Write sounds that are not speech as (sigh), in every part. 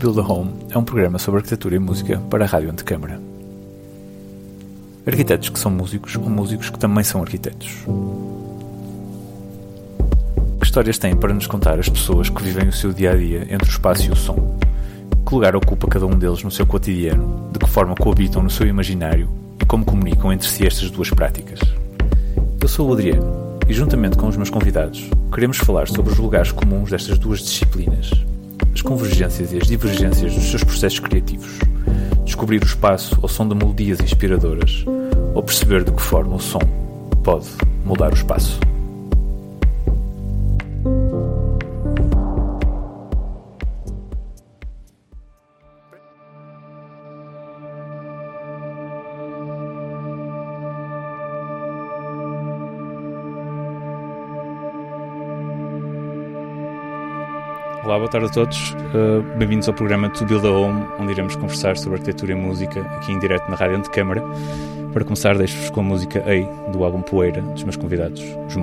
Build a Home é um programa sobre arquitetura e música para a Rádio Antecâmara. Arquitetos que são músicos ou músicos que também são arquitetos. Que histórias têm para nos contar as pessoas que vivem o seu dia a dia entre o espaço e o som? Que lugar ocupa cada um deles no seu cotidiano? De que forma coabitam no seu imaginário? E como comunicam entre si estas duas práticas? Eu sou o Adriano e, juntamente com os meus convidados, queremos falar sobre os lugares comuns destas duas disciplinas as convergências e as divergências dos seus processos criativos, descobrir o espaço ao som de melodias inspiradoras ou perceber de que forma o som pode mudar o espaço. Olá, boa tarde a todos. Uh, Bem-vindos ao programa To Build a Home, onde iremos conversar sobre arquitetura e música aqui em direto na Rádio Antecâmara. Para começar, deixo-vos com a música Ei, do álbum Poeira, dos meus convidados, os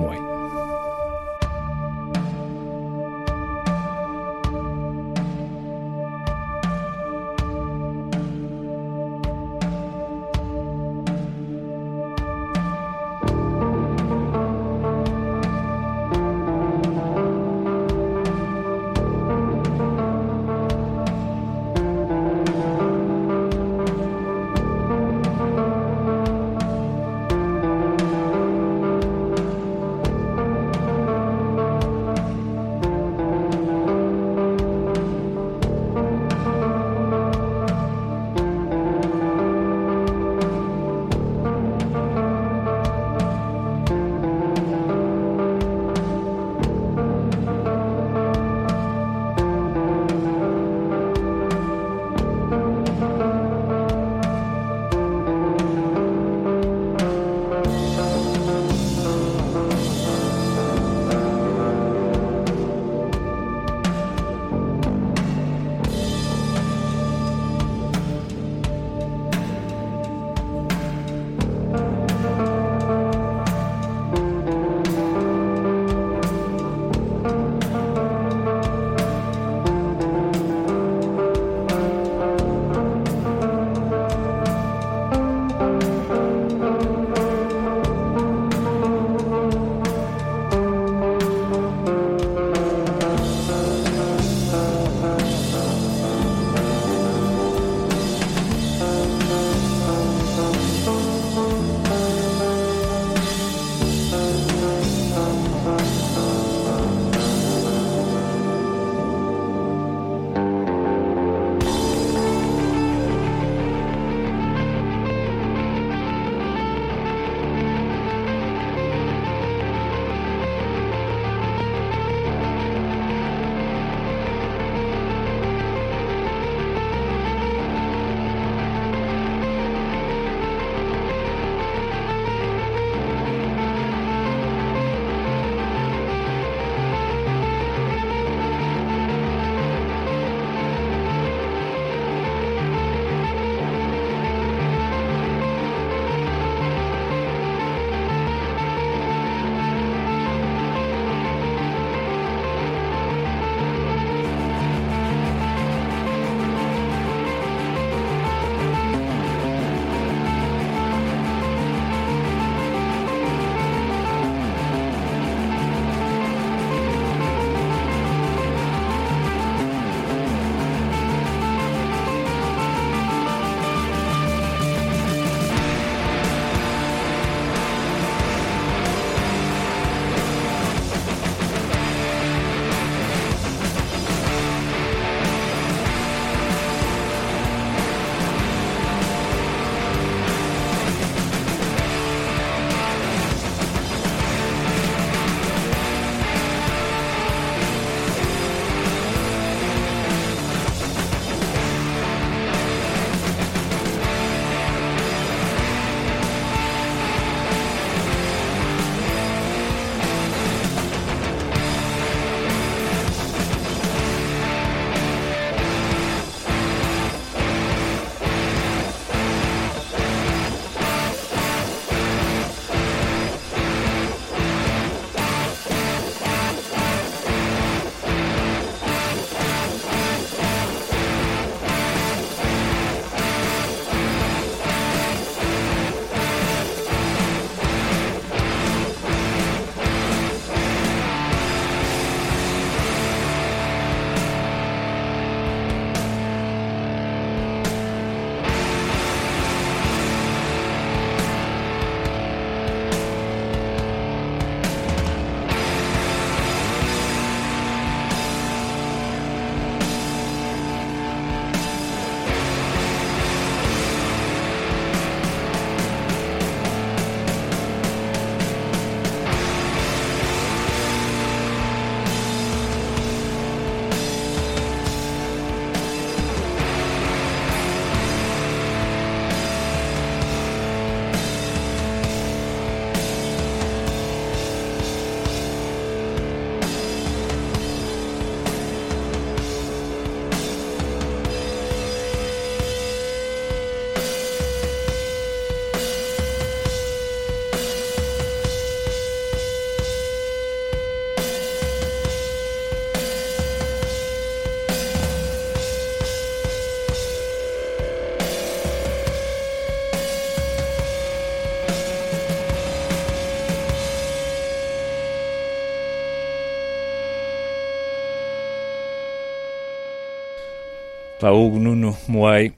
Pá, Hugo, Nuno, Moai,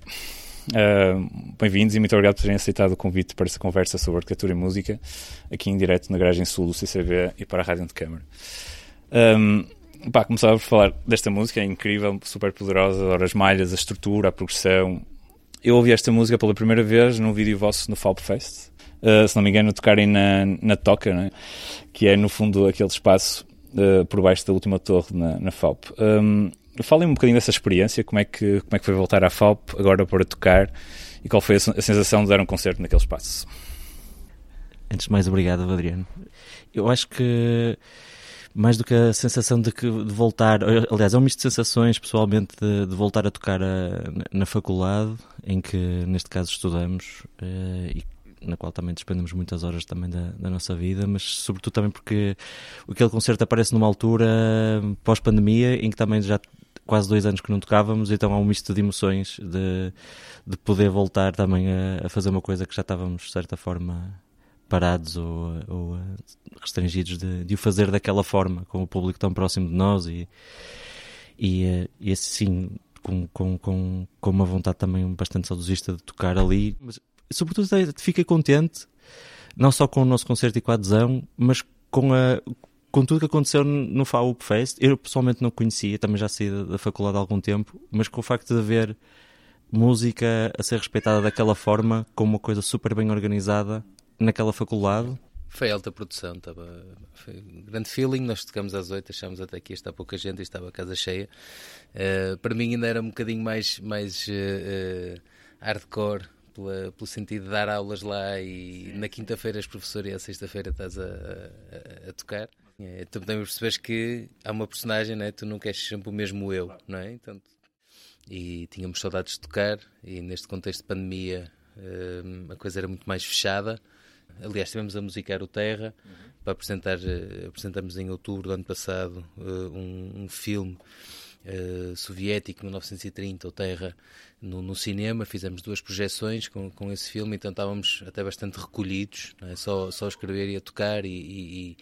uh, bem-vindos e muito obrigado por terem aceitado o convite para esta conversa sobre arquitetura e música, aqui em direto na Garagem Sul do CCB e para a Rádio de Câmara. Um, pá, começava por falar desta música, é incrível, super poderosa, adoro as malhas, a estrutura, a progressão. Eu ouvi esta música pela primeira vez num vídeo vosso no Falp Fest, uh, se não me engano, tocarem na, na Toca, né? que é no fundo aquele espaço uh, por baixo da última torre na, na Falp. Um, falem um bocadinho dessa experiência, como é, que, como é que foi voltar à Falp agora para tocar e qual foi a, sensação de dar um concerto naquele espaço? Antes de mais, obrigado, Adriano. Eu acho que mais do que a sensação de, que, de voltar, aliás, é um misto de sensações, pessoalmente, de, de voltar a tocar a, na faculdade, em que neste caso estudamos uh, e na qual também despendemos muitas horas também da, da, nossa vida, mas sobretudo também porque aquele concerto aparece numa altura pós-pandemia em que também já quase dois anos que não tocávamos, então há um misto de emoções de, de poder voltar também a, a fazer uma coisa que já estávamos de certa forma parados ou, ou restringidos de, de, o fazer daquela forma, com o público tão próximo de nós e, e, eh, e assim, com, com, com, com uma vontade também bastante saudosista de tocar ali. Mas, sobretudo, fiquei contente, não só com o nosso concerto e com a adesão, mas com, a, com tudo que aconteceu no FAUP Fest. Eu pessoalmente não conhecia, também já saí da, da faculdade há algum tempo, mas com o facto de haver música a ser respeitada daquela forma, com uma coisa super bem organizada, naquela faculdade? Foi alta produção, estava foi um grande feeling. Nós tocamos às oito, achámos até que ia estar pouca gente e estava a casa cheia. Uh, para mim, ainda era um bocadinho mais, mais uh, hardcore, pela, pelo sentido de dar aulas lá e na quinta-feira és professor e à sexta-feira estás a, a, a tocar. É, tu também percebes que há uma personagem, né? tu não queres sempre o mesmo eu, não é? Então, e tínhamos saudades de tocar e neste contexto de pandemia uh, a coisa era muito mais fechada Aliás, estivemos a musicar o Terra uhum. para apresentar, uh, apresentamos em outubro do ano passado uh, um, um, filme uh, soviético, 1930, o Terra, no, no, cinema. Fizemos duas projeções com, com esse filme, então estávamos até bastante recolhidos, é? só, só escrever e a tocar. E, e,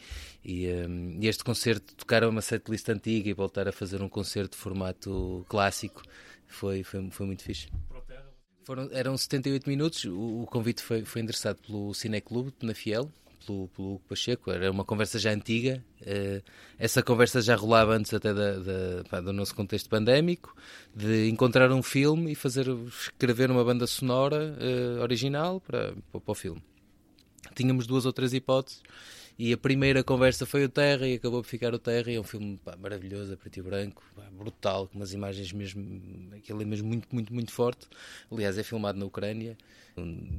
e, um, e este concerto, tocar uma setlist antiga e voltar a fazer um concerto de formato clássico, foi, foi, foi muito fixe. Foram, eram 78 minutos. O, o convite foi, foi endereçado pelo Cineclube na Fiel, pelo, pelo Hugo Pacheco. Era uma conversa já antiga. Uh, essa conversa já rolava antes até da, da, pá, do nosso contexto pandémico, de encontrar um filme e fazer escrever uma banda sonora uh, original para, para, o filme. Tínhamos duas ou três hipóteses e a primeira conversa foi o Terra e acabou por ficar o Terra. E é um filme pá, maravilhoso, a preto e branco, pá, brutal, com umas imagens mesmo, aquele é mesmo muito, muito, muito forte. Aliás, é filmado na Ucrânia.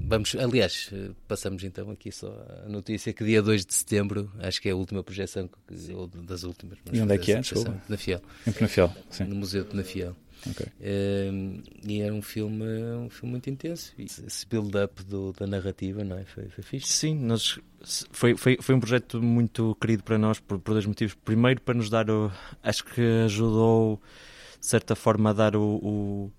Vamos, aliás, passamos então aqui só a notícia que dia 2 de setembro, acho que é a última projeção, que, ou das últimas. E onde é que é? Na Fiel. Em Penafiel, sim. No Museu de Penafiel. Okay. Uh, e era um filme, um filme muito intenso. Esse build-up da narrativa não é? foi, foi fixe. Sim, nós, foi, foi, foi um projeto muito querido para nós por, por dois motivos. Primeiro, para nos dar o. Acho que ajudou, de certa forma, a dar o, o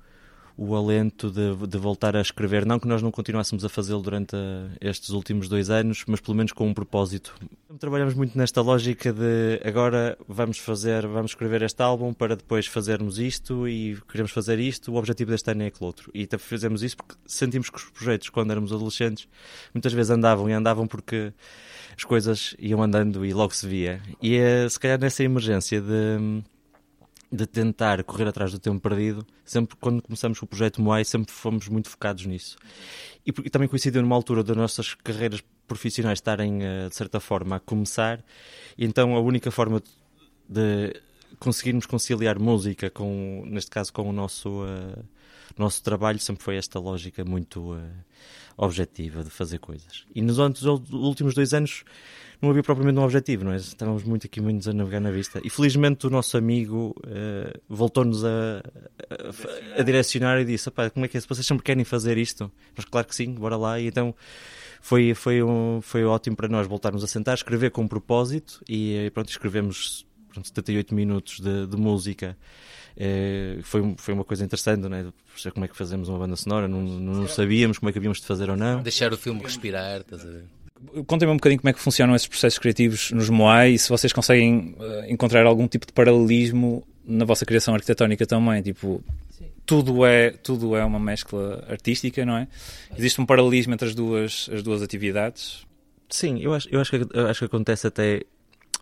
o alento de, de, voltar a escrever. Não que nós não continuássemos a fazê-lo durante a, estes últimos dois anos, mas pelo menos com um propósito. Trabalhamos muito nesta lógica de agora vamos fazer, vamos escrever este álbum para depois fazermos isto e queremos fazer isto. O objetivo deste ano é aquele outro. E fazemos isso porque sentimos que os projetos, quando éramos adolescentes, muitas vezes andavam e andavam porque as coisas iam andando e logo se via. E é, se calhar nessa emergência de de tentar correr atrás do tempo perdido, sempre quando começamos o projeto Moai, sempre fomos muito focados nisso. E, e também coincidiu numa altura das nossas carreiras profissionais estarem, eh, de certa forma, a começar, e então a única forma de conseguirmos conciliar música com, neste caso, com o nosso, uh, nosso trabalho sempre foi esta lógica muito uh, objetiva de fazer coisas. E nos últimos dois anos não havia propriamente um objetivo, não é? Estávamos muito aqui muitos a navegar na vista. E felizmente o nosso amigo uh, voltou-nos a, a, a, direcionar e disse: como é que é? Se vocês sempre querem fazer isto? Mas claro que sim, bora lá. E então foi, foi, um, foi ótimo para nós voltarmos a sentar, escrever com um propósito e, e pronto, escrevemos pronto, 78 minutos de, de música. É, foi, foi uma coisa interessante, não é? Como é que fazemos uma banda sonora, não, não sabíamos como é que havíamos de fazer ou não. Deixar o filme respirar, estás a ver? Contem-me um bocadinho como é que funcionam esses processos criativos nos Moai e se vocês conseguem uh, encontrar algum tipo de paralelismo na vossa criação arquitetónica também, tipo, tudo é, tudo é uma mescla artística, não é? Existe um paralelismo entre as duas, as duas atividades? Sim, eu acho, eu acho, que, eu acho que acontece até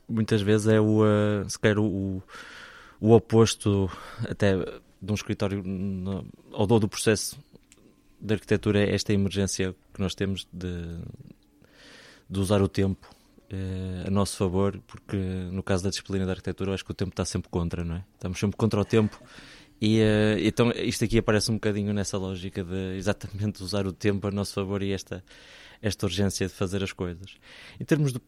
muitas vezes é o, uh, se quer, o, o oposto até de um escritório no, ou do processo de arquitetura é esta emergência que nós temos de, de usar o tempo eh, a nosso favor, porque no caso da disciplina da arquitetura, eu acho que o tempo está sempre contra, não é? Estamos sempre contra o tempo. E uh, então isto aqui aparece um bocadinho nessa lógica de exatamente usar o tempo a nosso favor e esta, esta urgência de fazer as coisas. Em termos de.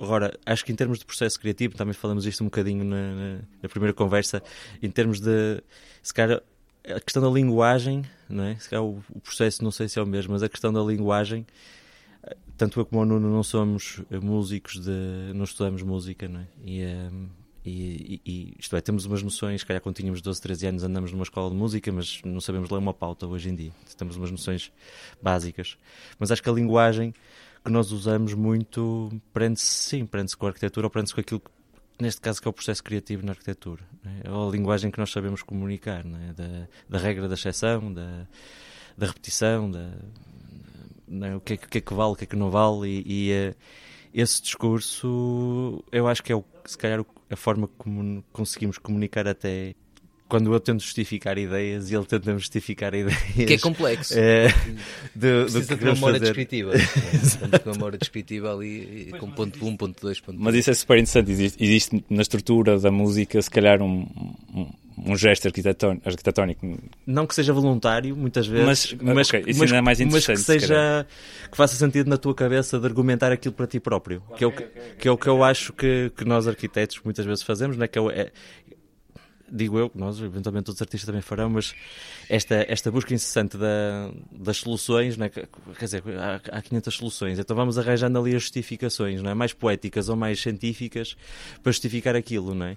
Agora, acho que em termos de processo criativo, também falamos isto um bocadinho na, na, na primeira conversa, em termos de. Se calhar, a questão da linguagem, não é? Se calhar o, o processo não sei se é o mesmo, mas a questão da linguagem tanto eu como o Nuno não somos músicos de. não estudamos música, não é? E, um, e, e, isto é, temos umas noções, se calhar quando tínhamos 12, 13 anos andamos numa escola de música, mas não sabemos ler uma pauta hoje em dia. Temos umas noções básicas. Mas acho que a linguagem que nós usamos muito prende-se, sim, prende-se com a arquitetura ou prende-se com aquilo que, neste caso, que é o processo criativo na arquitetura. É? Ou a linguagem que nós sabemos comunicar, é? da, da regra da exceção, da, da repetição, da, né? o, que é, o que é que vale, o que é que não vale, e, e uh, esse discurso eu acho que é o, se calhar a forma como conseguimos comunicar até quando eu tento justificar ideias e ele tenta justificar (laughs) ideias. Que é complexo. É, de, Precisa (laughs) de uma memória descritiva. Uma memória descritiva ali com ponto 1, ponto 2, ponto 3. Mas isso é super interessante. Existe, existe, na estrutura da música, se calhar, um, um, um gesto arquitetónico. Não que seja voluntário, muitas vezes, mas, mas, okay, isso mas, é mais interessante, mas que seja se que faça sentido na tua cabeça de argumentar aquilo para ti próprio, okay, que, é o que, okay, que é o que eu acho que, que nós arquitetos muitas vezes fazemos, não é? que é, é digo eu, nós, eventualmente outros artistas também farão, mas esta, esta busca incessante da, das soluções, né? quer dizer, há, há 500 soluções, então vamos arranjando ali as justificações, não é? mais poéticas ou mais científicas para justificar aquilo, não é?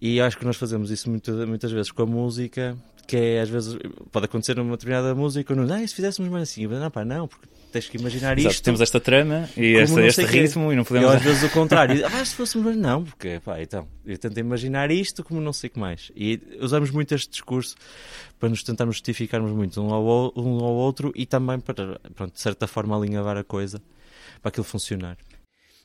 E acho que nós fazemos isso muito, muitas vezes com a música, que é às vezes pode acontecer numa determinada música, não, ah, se fizéssemos mais assim, não, pá, não, porque tens que imaginar Exato, isto. Temos esta trama e este, este ritmo e não podemos. E às vezes o contrário. (laughs) ah, se fôssemos. Não, porque, pá, então, eu tento imaginar isto como não sei o que mais. E usamos muito este discurso para nos tentarmos justificarmos muito um ao, um ao outro e também para, pronto, de certa forma, alinhavar a coisa para aquilo funcionar.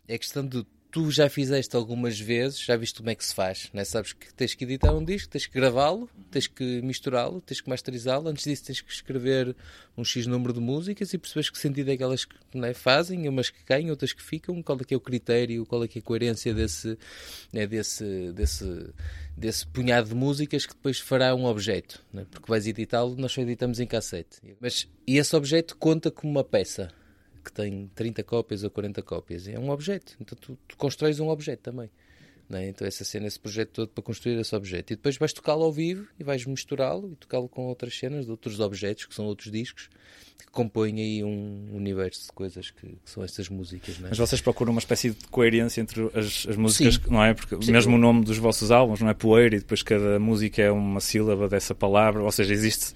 É questão de tu já fizeste algumas vezes, já viste como é que se faz, né? sabes que tens que editar um disco, tens que gravá-lo, tens que misturá-lo, tens que masterizá-lo, antes disso tens que escrever um X número de músicas e percebes que sentido é que elas né, fazem, umas que caem, outras que ficam, qual é que é o critério, qual é que é a coerência desse, né, desse, desse, desse punhado de músicas que depois fará um objeto, né? porque vais editá-lo, nós só editamos em cassete. Mas, e esse objeto conta como uma peça, que tem 30 cópias ou 40 cópias. É um objeto. Então tu, tu constróis um objeto também. É? Então essa cena, esse projeto todo para construir esse objeto. E depois vais tocá-lo ao vivo e vais misturá-lo e tocá-lo com outras cenas, de outros objetos, que são outros discos, que compõem aí um universo de coisas que, que são estas músicas. É? Mas vocês procuram uma espécie de coerência entre as, as músicas, Sim. não é? Porque Sim. mesmo o nome dos vossos álbuns não é poeira e depois cada música é uma sílaba dessa palavra, ou seja, existe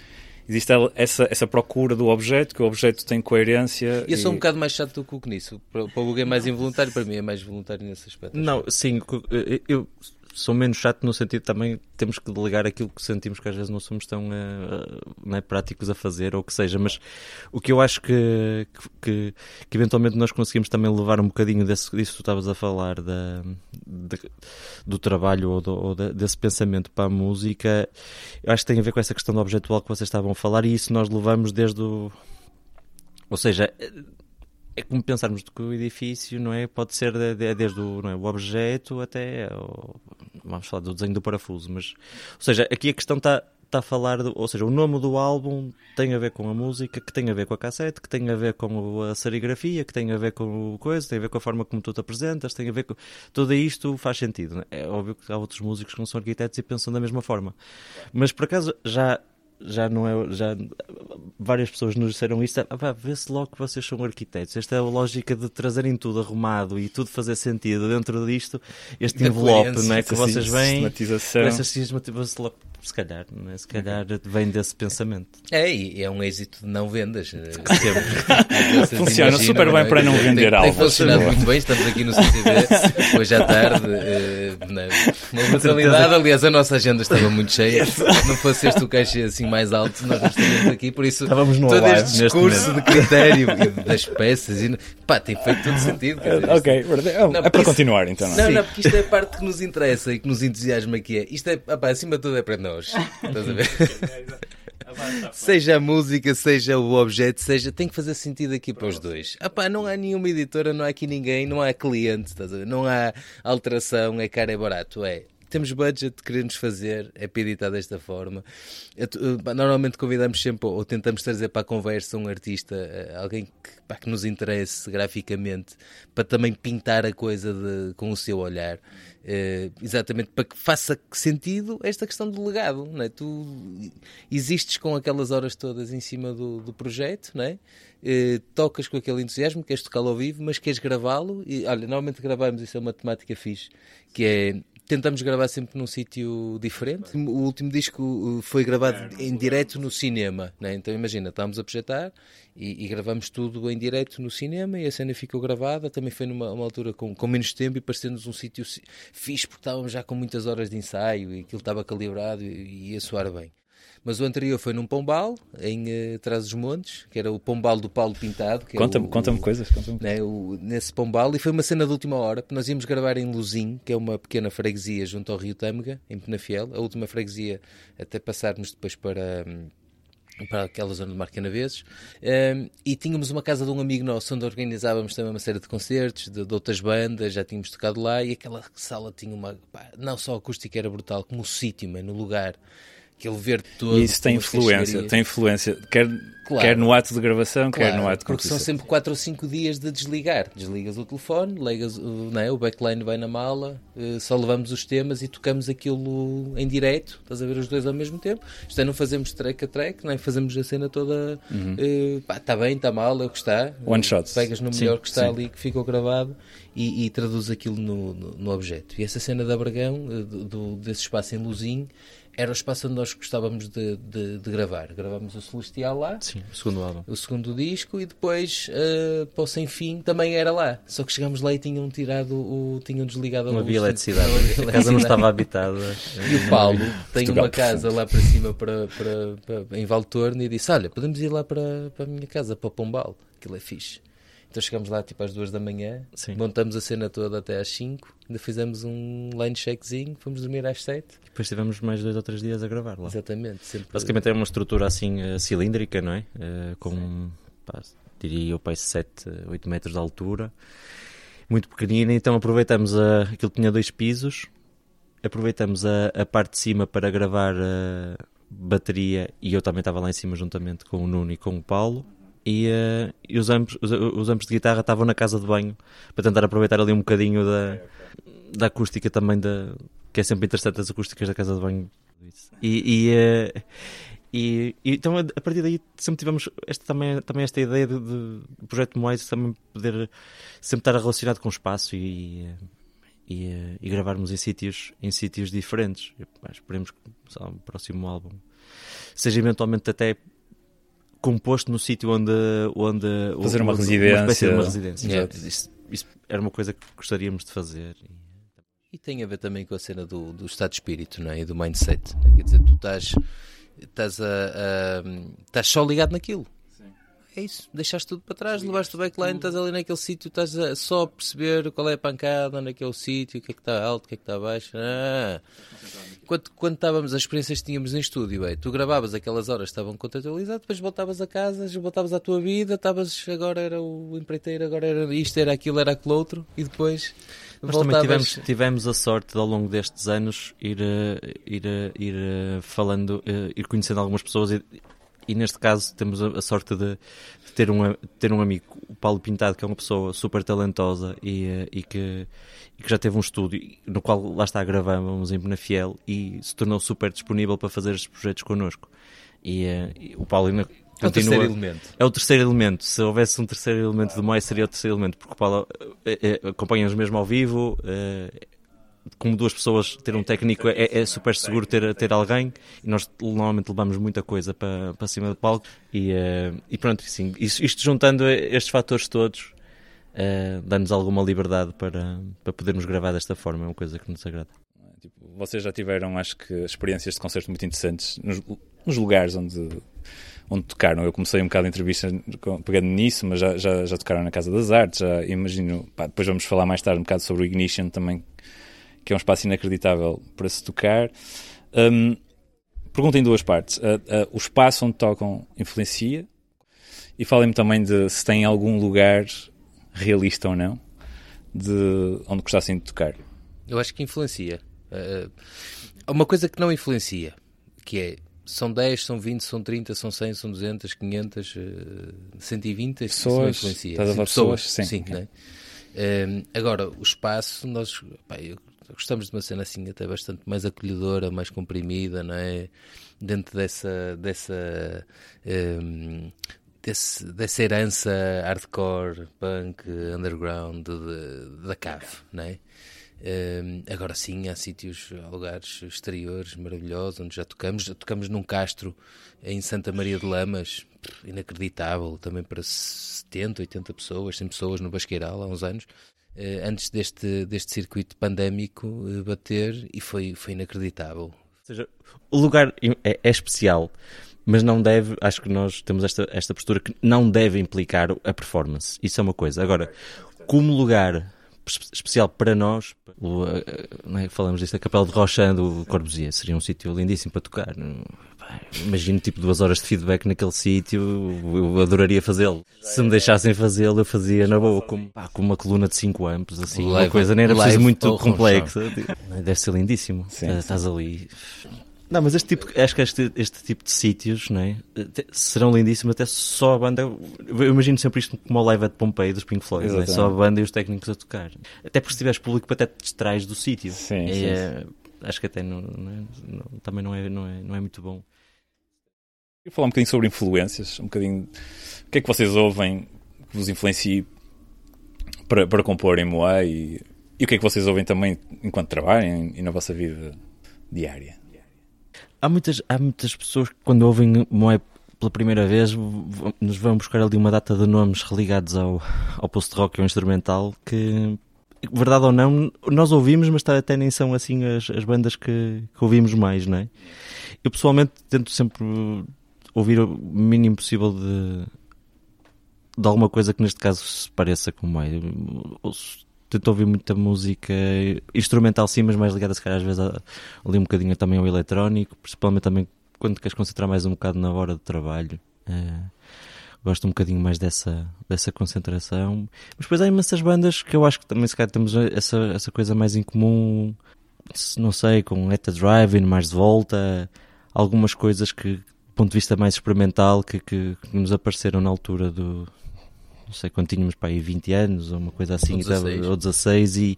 existe essa, essa procura do objeto, que o objeto tem coerência. E eu sou um bocado mais chato do que o nisso. Para, para o Hugo é mais involuntário, para mim é mais voluntário nesse aspecto. Não, sim, eu sou menos chato no sentido também temos que delegar aquilo que sentimos que às vezes não somos tão uh, práticos a fazer ou o que seja, mas o que eu acho que, que, que, eventualmente nós conseguimos também levar um bocadinho desse, disso que tu estavas a falar da, de, do trabalho ou, do, ou desse pensamento para a música, eu acho que tem a ver com essa questão do objetual que vocês estavam a falar e isso nós levamos desde o ou seja, é como pensarmos que o edifício não é pode ser de, de, desde o, não é, o objeto até o, vamos falar do desenho do parafuso mas ou seja aqui a questão está está a falar de, ou seja o nome do álbum tem a ver com a música que tem a ver com a cassete que tem a ver com a serigrafia que tem a ver com o coisa tem a ver com a forma como tu te apresentas tem a ver com tudo isto faz sentido é? é óbvio que há outros músicos que não são arquitetos e pensam da mesma forma mas por acaso já já não é. Já, várias pessoas nos disseram isto. Ah, Vê-se logo que vocês são arquitetos. Esta é a lógica de trazerem tudo arrumado e tudo fazer sentido dentro disto. Este envelope não é, que vocês. Sistematização. Essa sistematização se calhar, é? se calhar vem desse pensamento. É, e é um êxito de não vendas. (laughs) Funciona super bem para não vender algo. Tem funcionado muito bem, estamos aqui no CCB, (laughs) hoje à tarde, uh, né? uma brutalidade. Aliás, a nossa agenda estava muito cheia. (laughs) Não fosse este o cachê assim mais alto, nós não estaríamos aqui. Por isso, Estávamos no todo live este neste discurso de critério e das peças, e, pá, tem feito todo sentido. dizer, Ok, verdade. é Não, para isso- continuar então. Não, é? Não, não, porque isto é a parte que nos interessa e que nos entusiasma que é. Isto é, opá, acima de tudo é para nós. Estás a ver? (laughs) seja a música, seja o objeto, seja, tem que fazer sentido aqui para os dois. Opá, não há nenhuma editora, não há aqui ninguém, não há cliente, estás a ver? Não há alteração, é caro, é barato, é. Temos budget, queremos fazer, é para editar desta forma. Pá, Normalmente convidamos sempre, ou tentamos trazer para a conversa um artista, eh, alguém que, pá, que nos interesse graficamente, para também pintar a coisa de- com o seu olhar. Eh, exatamente para que faça sentido esta questão do legado. Não é? Tu existes com aquelas horas todas em cima do, do projeto, não é? Eh, tocas com aquele entusiasmo, queres tocá-lo ao vivo, mas queres gravá-lo. E olha, normalmente gravamos, isso é uma temática fixe, que é tentamos gravar sempre num sítio diferente. O último disco uh, foi gravado em direto no cinema, né? então imagina, estávamos a projetar e, e gravamos tudo em direto no cinema e a cena ficou gravada. Também foi numa uma altura com, com menos tempo e parecendo-nos um sítio fixe porque estávamos já com muitas horas de ensaio e aquilo estava calibrado e, e ia soar bem. Mas o anterior foi num Pombal, em uh, Trás-os-Montes, que era o Pombal do Paulo Pintado. é Conta-me conta coisas. Conta né, o- nesse Pombal e foi uma cena de última hora porque nós íamos gravar em Luzim, que é uma pequena freguesia junto ao Rio Tâmega, em Penafiel, a última freguesia até passarmos depois para, hum, para aquela zona de Marcanaveses um, e tínhamos uma casa de um amigo nosso onde organizávamos também uma série de concertos de, de outras bandas, já tínhamos tocado lá e aquela sala tinha uma, pá, não só a acústica era brutal, como o sítio, no lugar aquele verde todo E isso tem influência, tem influência, quer, Claro. quer no ato de gravação, quer Claro, no ato de porque são sempre 4 ou 5 dias de desligar. Desligas o telefone, ligas, uh, não é? o backline vai na mala, uh, só levamos os temas e tocamos aquilo em direto, estás a ver os dois ao mesmo tempo. Isto é, não fazemos track a track, nem fazemos a cena toda, está bem, está mal, é o que está. Uhum. One shot. Pegas no Sim, melhor que está sim. ali, que ficou gravado e, e traduz aquilo no, no, no objeto. E essa cena da Bragão, uh, do, do- desse espaço em Luzinho, era o espaço onde nós gostávamos de, de, de gravar. Gravámos o Celestial lá Sim, o segundo álbum. o segundo disco e depois uh, para o Sem Fim também era lá. Só que chegámos lá e tinham tirado o. tinham desligado a Não luz. havia eletricidade. (laughs) Não havia A casa não eletricidade. estava habitada. E o Paulo tem uma casa lá para cima para, para, para- em Valtorno e disse: Olha, podemos ir lá para, para a minha casa, para Pombal, aquilo é fixe. Então chegámos lá tipo às duas da manhã, Sim. montamos a cena toda até às 5, ainda fizemos um line checkzinho, fomos dormir às 7. Depois tivemos mais dois ou três dias a gravar lá. Exatamente, sempre. Basicamente é uma estrutura assim eh, cilíndrica, não é? Eh, com, pá, diria eu, pai 7, 8 metros de altura. Muito pequenina, então aproveitamos a, aquilo tinha dois pisos. Aproveitamos a, a parte de cima para gravar a bateria e eu também estava lá em cima juntamente com o Nuno e com o Paulo. E, eh, e os, amplos, os, os amplos de guitarra estavam na casa de banho para tentar aproveitar ali um bocadinho da, da acústica também, da, que é sempre interessante as acústicas da casa de banho. E, e, eh, e- e então a partir daí sempre tivemos esta, também, também esta ideia de, de do projeto Moais também poder sempre estar relacionado com o espaço e, eh, e, e gravarmos em sítios, em sítios diferentes. Pá, esperemos que lá, o próximo álbum seja eventualmente até composto no sítio onde, onde Fazer uma espécie de residência. uma residência. Yeah. Isso, isso era uma coisa que gostaríamos de fazer. E tem a ver também com a cena do, do estado de espírito, não é? E do mindset. não é? Quer dizer, tu estás, estás, a, a- estás só ligado naquilo. É isso, deixaste tudo para trás, levaste o backline, estás ali naquele sítio, estás a, só a perceber qual é a pancada naquele sítio, o que é que está alto, o que é que está baixo. Ah. Quando, quando estávamos, as experiências que tínhamos em estúdio, é, tu gravavas aquelas horas, estavam contextualizadas, depois voltavas a casa, voltavas à tua vida, estavas, agora era o empreiteiro, agora era isto, era aquilo, era aquilo outro, e depois Mas também voltavas... tivemos, tivemos a sorte de, ao longo destes anos ir, eh, ir, eh, ir eh, falando, ir conhecendo algumas pessoas e, e neste caso temos a, sorte de, ter, um, ter um amigo, o Paulo Pintado, que é uma pessoa super talentosa e, eh, e que, e que já teve um estúdio no qual lá está gravamos em Benafiel e se tornou super disponível para fazer estes projetos connosco. E, eh, e o Paulo ainda É o terceiro elemento. É o terceiro elemento. Se houvesse um terceiro elemento de mais, seria o terceiro elemento, porque o Paulo eh, acompanha-nos mesmo ao vivo. Como duas pessoas, ter um técnico é, é super seguro ter, ter alguém e nós normalmente levamos muita coisa para, para cima do palco. E, eh, e pronto, assim, isto juntando estes fatores todos, uh, dá-nos alguma liberdade para, para podermos gravar desta forma, é uma coisa que nos agrada. Tipo, vocês já tiveram, acho que, experiências de concerto muito interessantes nos, nos lugares onde, onde tocaram. Eu comecei um bocado a entrevista pegando nisso, mas já, já, já tocaram na Casa das Artes, já imagino. Pá, depois vamos falar mais tarde um bocado sobre o Ignition também, que é um espaço inacreditável para se tocar. Um, pergunta em duas partes. Uh, uh, o espaço onde tocam influencia? E falem-me também de se tem algum lugar realista ou não de onde gostassem de tocar. Eu acho que influencia. Uh, uma coisa que não influencia, que é são 10, são 20, são 30, são 100, são 200, 500, uh, 120, pessoas, isso não influencia. Estás a sim, pessoas, sim. sim né? uh, agora, o espaço, nós pá, eu, gostamos de uma cena assim até bastante mais acolhedora, mais comprimida, não é? Dentro dessa, dessa um, desse, dessa herança hardcore, punk, underground de, da cave, não é? Um, agora sim, há sítios, há lugares exteriores maravilhosos onde já tocamos. Já tocamos num castro em Santa Maria de Lamas, inacreditável, também para 70, 80 pessoas, 100 pessoas no Basqueiral há uns anos. Uh, antes deste, deste circuito pandémico uh, bater e foi, foi inacreditável. Ou seja, o lugar é, é especial, mas não deve, acho que nós temos esta, esta postura que não deve implicar a performance. Isso é uma coisa. Agora, como lugar especial para nós, o, é, falamos disto, a Capela de Rochand do Corbusier, seria um sítio lindíssimo para tocar. Imagino tipo duas horas de feedback naquele sítio, eu adoraria fazê-lo. Se me deixassem fazê-lo, eu fazia na boa, com, pá, com uma coluna de 5 amps, assim, live, uma coisa, nem era preciso muito complexa. Deve ser lindíssimo. Sim, Estás ali não, mas este tipo, acho que este, este tipo de sítios não é? serão lindíssimos até só a banda. Eu imagino sempre isto como o live at Pompeii dos Pink Floyd, é? só a banda e os técnicos a tocar. Até porque se tiveres público, até te distrais do sítio. Sim, sim, é, sim. Acho que até não, não é, não, também não é, não, é, não é muito bom. Eu falar um bocadinho sobre influências, um bocadinho. O que é que vocês ouvem que vos influencie para, para compor em Moá e, e o que é que vocês ouvem também enquanto trabalham e na vossa vida diária? há muitas, há muitas pessoas que quando ouvem Moé pela primeira vez nos vão buscar ali uma data de nomes religados ao, ao post-rock ou instrumental que, verdade ou não, nós ouvimos, mas até nem são assim as, as bandas que, que ouvimos mais, não é? Eu pessoalmente tento sempre ouvir o mínimo possível de, de alguma coisa que neste caso se pareça com Moé tento ouvir muita música instrumental sim, mas mais ligada se calhar às vezes ali um bocadinho também ao eletrónico, principalmente também quando queres concentrar mais um bocado na hora de trabalho. É, gosto um bocadinho mais dessa, dessa concentração. Mas depois há imensas bandas que eu acho que também se calhar temos essa, essa coisa mais em comum, não sei, com Eta Driving, mais de volta, algumas coisas que, ponto de vista mais experimental, que, que, que nos apareceram na altura do, não sei quando tínhamos para aí 20 anos ou uma coisa assim, ou 16, ou 16 e,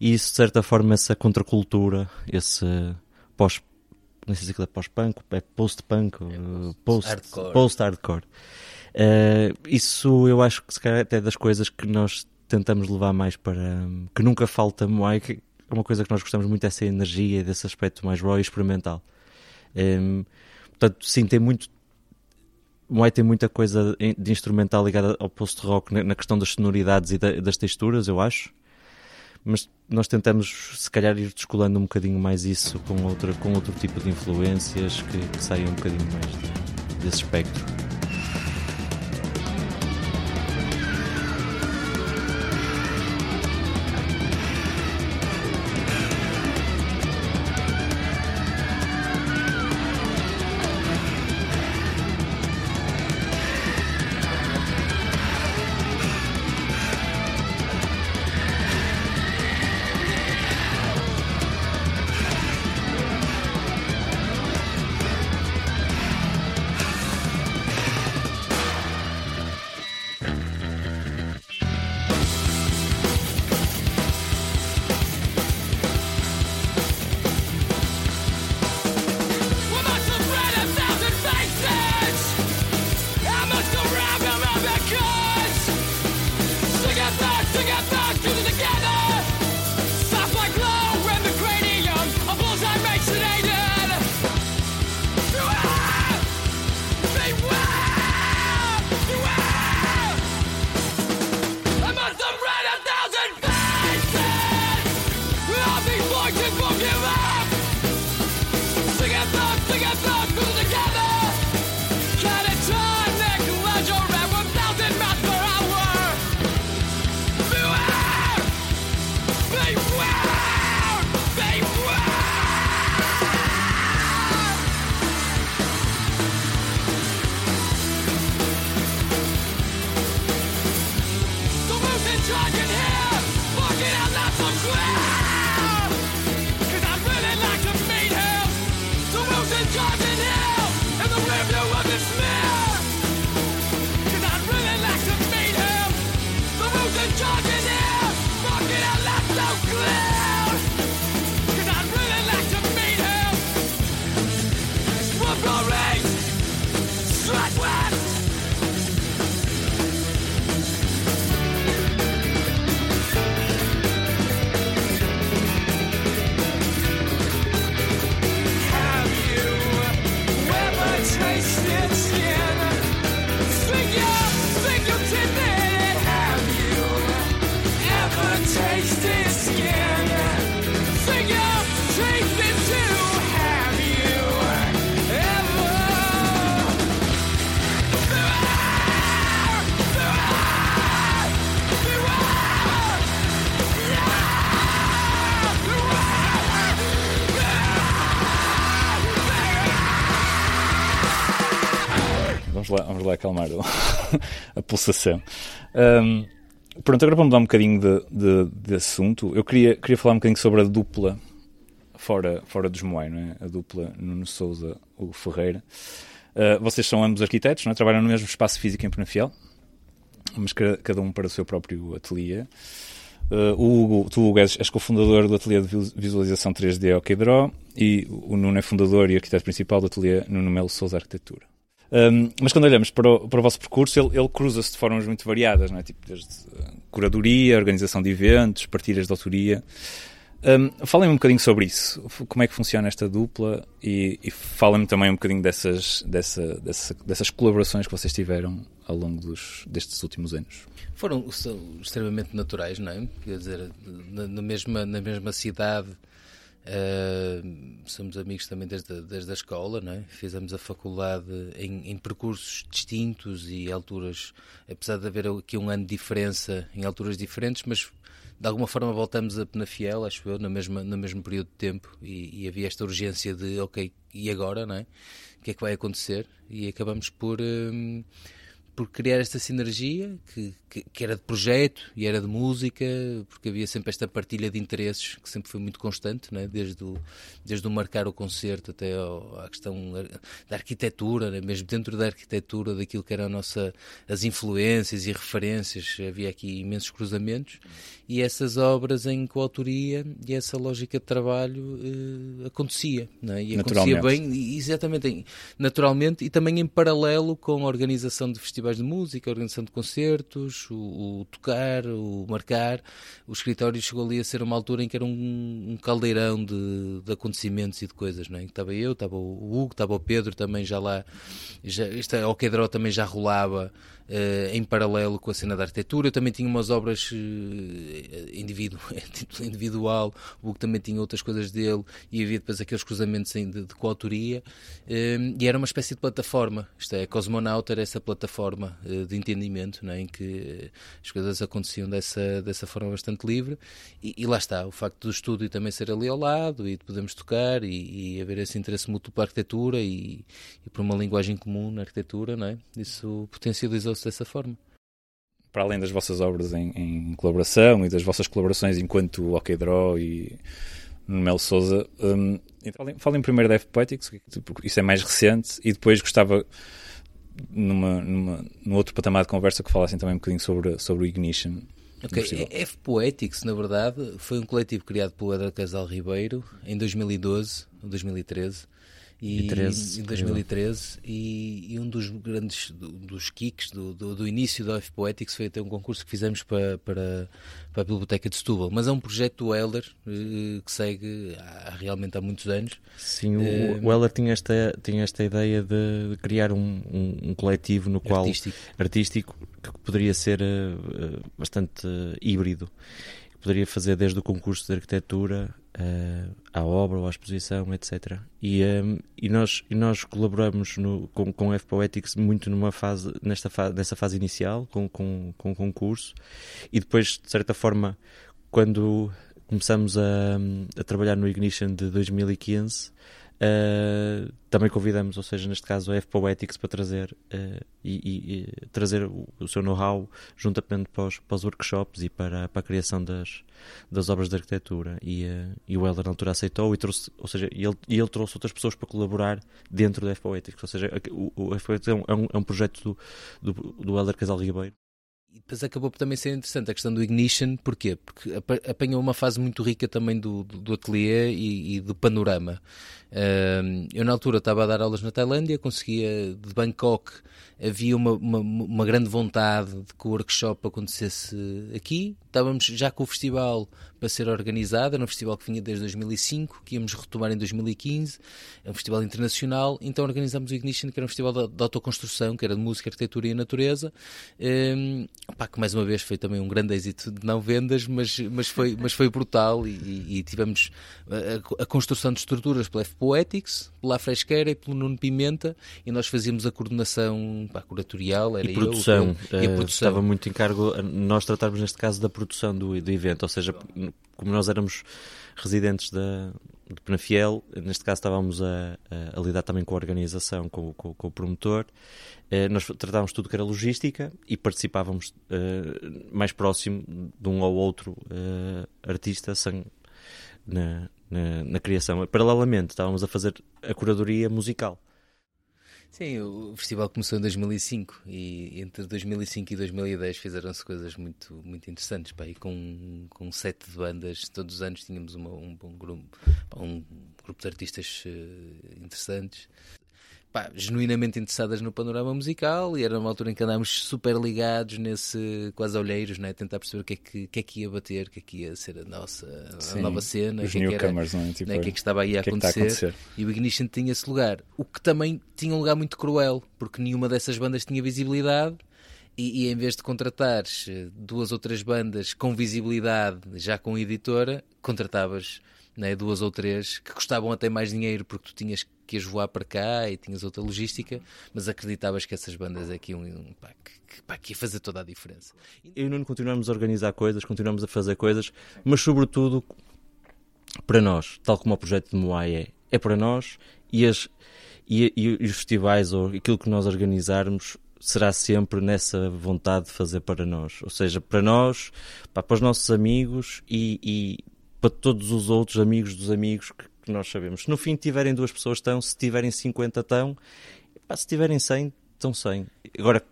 e isso de certa forma essa contracultura, esse pós não sei se é pós-punk, é post-punk, é post-hardcore. Post -hardcore. Uh, isso eu acho que se calhar até das coisas que nós tentamos levar mais para que nunca falta é uma coisa que nós gostamos muito dessa energia, desse aspecto mais raw e experimental. Um, portanto, sim, tem muito Moai tem muita coisa de instrumental ligada ao post-rock na questão das sonoridades e das texturas, eu acho. Mas nós tentamos, se calhar, ir descolando um bocadinho mais isso com, outra, com outro tipo de influências que, que saiam um bocadinho mais desse espectro. Vamos lá, acalmar (laughs) a pulsação. Um, pronto, agora para mudar um bocadinho de, de, de assunto, eu queria, queria falar um bocadinho sobre a dupla fora, fora dos Moai, não é? A dupla Nuno Souza, Hugo Ferreira. Uh, vocês são ambos arquitetos, não é? Trabalham no mesmo espaço físico em Penafiel, mas ca- cada um para o seu próprio ateliê. Uh, o Hugo, tu, Hugo, és, és cofundador do ateliê de vis- visualização 3D OKDraw e o Nuno é fundador e arquiteto principal do ateliê Nuno Melo Souza Arquitetura. Um, mas quando olhamos para o, para o vosso percurso, ele, ele cruza-se de formas muito variadas, não é? Tipo, desde uh, curadoria, organização de eventos, partilhas de autoria. Um, falem-me um bocadinho sobre isso. Como é que funciona esta dupla e, e falem-me também um bocadinho dessas, dessa, dessa- dessas colaborações que vocês tiveram ao longo dos, destes últimos anos. Foram extremamente naturais, não é? Quer dizer, na, na mesma, na mesma cidade, eh, somos amigos também desde, desde a escola, não é? Fizemos a faculdade em, em percursos distintos e alturas, apesar de haver aqui um ano de diferença em alturas diferentes, mas de alguma forma voltamos a Penafiel, acho eu, no mesmo, no mesmo período de tempo e, e havia esta urgência de, ok, e agora, não é? O que é que vai acontecer? E acabamos por... hum, por criar esta sinergia que, que, que era de projeto e era de música, porque havia sempre esta partilha de interesses que sempre foi muito constante, não é? desde, o, desde o marcar o concerto até ao, à questão da arquitetura, né? mesmo dentro da arquitetura, daquilo que eram nossa, as influências e referências, havia aqui imensos cruzamentos e essas obras em coautoria e essa lógica de trabalho eh, acontecia, não é? e acontecia bem exatamente, naturalmente e também em paralelo com a organização de festivais de música, a organização de concertos, o, o tocar, o marcar. O escritório chegou ali a ser uma altura em que era um, um caldeirão de, de acontecimentos e de coisas, não é? Estava eu, estava o Hugo, estava o Pedro também já lá, já, esta Alquedró também já rolava em paralelo com a cena da arquitetura. Eu também tinha umas obras eh, individu (laughs) individual, o Hugo também tinha outras coisas dele e havia depois aqueles cruzamentos de, de coautoria eh, e era uma espécie de plataforma. Isto é, Cosmonauta era essa plataforma eh, de entendimento não é? em que eh, as coisas aconteciam dessa, dessa forma bastante livre e, e lá está, o facto do estúdio também ser ali ao lado e de podermos tocar e, e haver esse interesse mútuo para a arquitetura e, e por uma linguagem comum na arquitetura, não é? isso dessa forma. Para além das vossas obras em, em colaboração e das vossas colaborações enquanto OKDraw e Nuno Melo Souza, um, então, falem, falem primeiro da F Poetics, porque isso é mais recente, e depois gostava, numa, numa, num outro patamar de conversa, que falassem também um bocadinho sobre, sobre o Ignition. Ok, festival. F Poetics, na verdade, foi um coletivo criado pelo Edgar Casal Ribeiro em 2012 ou 2013. E, 13, em 2013 e, e um dos grandes do- dos kicks do, do, do início da F Poetics foi até um concurso que fizemos para, para, para a Biblioteca de Setúbal. Mas é um projeto do Helder eh, que segue há, realmente há muitos anos. Sim, o, Eh, o Heller tinha esta, tinha esta ideia de, criar um, um, um coletivo no qual artístico. artístico que poderia ser eh, bastante eh, híbrido. Poderia fazer desde o concurso de arquitetura eh, à obra ou à exposição, etc. E, eh, e, nós, e nós colaboramos no, com, com F Poetics muito numa fase, nesta fa nessa fase inicial, com, com, com o concurso, e depois, de certa forma, quando começamos a, a trabalhar no Ignition de 2015, Uh, também convidamos, ou seja, neste caso a F Poetics para trazer uh, e, e- trazer o, o seu know-how juntamente para os, para os workshops e para, para a criação das, das obras de arquitetura. E, uh, e o Helder na altura aceitou e trouxe, ou seja, ele, ele trouxe outras pessoas para colaborar dentro da F Poetics, ou seja, o, o F Poetics é é um, é um projeto do, do, do Helder Casal Ribeiro E depois acabou por também ser interessante a questão do Ignition, porquê? Porque apa- apanhou uma fase muito rica também do, do, do ateliê e, e do panorama. Eu na altura estava a dar aulas na Tailândia, conseguia de Bangkok, havia uma, uma, uma grande vontade de que o workshop acontecesse aqui. Estávamos já com o festival para ser organizado, era um festival que vinha desde 2005, que íamos retomar em 2015, é um festival internacional, então organizámos o Ignition, que era um festival de, de autoconstrução, que era de música, arquitetura e natureza, pá, que mais uma vez foi também um grande êxito de não vendas, mas, mas, foi, mas foi brutal e, e- tivemos a, a construção de estruturas pela F Poetics, pela Fresqueira e pelo Nuno Pimenta e nós fazíamos a coordenação pá, curatorial, era e eu, produção, o Pedro, e a eh, produção. estava muito em cargo nós tratarmos neste caso da produção do, do evento, ou seja, como nós éramos residentes da, de Penafiel. Neste caso estávamos a, a, a lidar também com a organização, com, com, com o promotor. Eh, nós tratávamos tudo que era logística e participávamos eh, mais próximo de um ou outro eh, artista sem, na, na, na criação. Paralelamente estávamos a fazer a curadoria musical. Sim, o festival começou em 2005 e entre 2005 e 2010 fizeram-se coisas muito, muito interessantes. Pá, e com, com sete bandas, todos os anos tínhamos uma, um bom grupo, um grupo de artistas uh, interessantes pá, genuinamente interessadas no panorama musical e era uma altura em que andámos super ligados nesse, quase olheiros, né? tentar perceber o que é que, que, é que ia bater, o que é que ia ser a nossa a nova cena, o que, é que, era, é? Tipo, né? que é que estava aí a, que acontecer. É que a acontecer. E o Ignition tinha esse lugar, o que também tinha um lugar muito cruel, porque nenhuma dessas bandas tinha visibilidade. E, e, em vez de contratares eh, duas ou três bandas com visibilidade, já com editora, contratavas né, duas ou três que custavam até mais dinheiro porque tu tinhas que ias voar para cá e tinhas outra logística, mas acreditavas que essas bandas aqui um, pá, que, pá, que ia fazer toda a diferença. Eu e Nuno continuamos a organizar coisas, continuamos a fazer coisas, mas sobretudo para nós, tal como o projeto de Moai é, é para nós e, as, e, e, os festivais ou aquilo que nós organizarmos será sempre nessa vontade de fazer para nós. Ou seja, para nós, pá, para os nossos amigos e, e, para todos os outros amigos dos amigos que, que nós sabemos. Se no fim tiverem duas pessoas, estão. Se tiverem 50, estão. Pá, se tiverem 100, estão 100. Agora,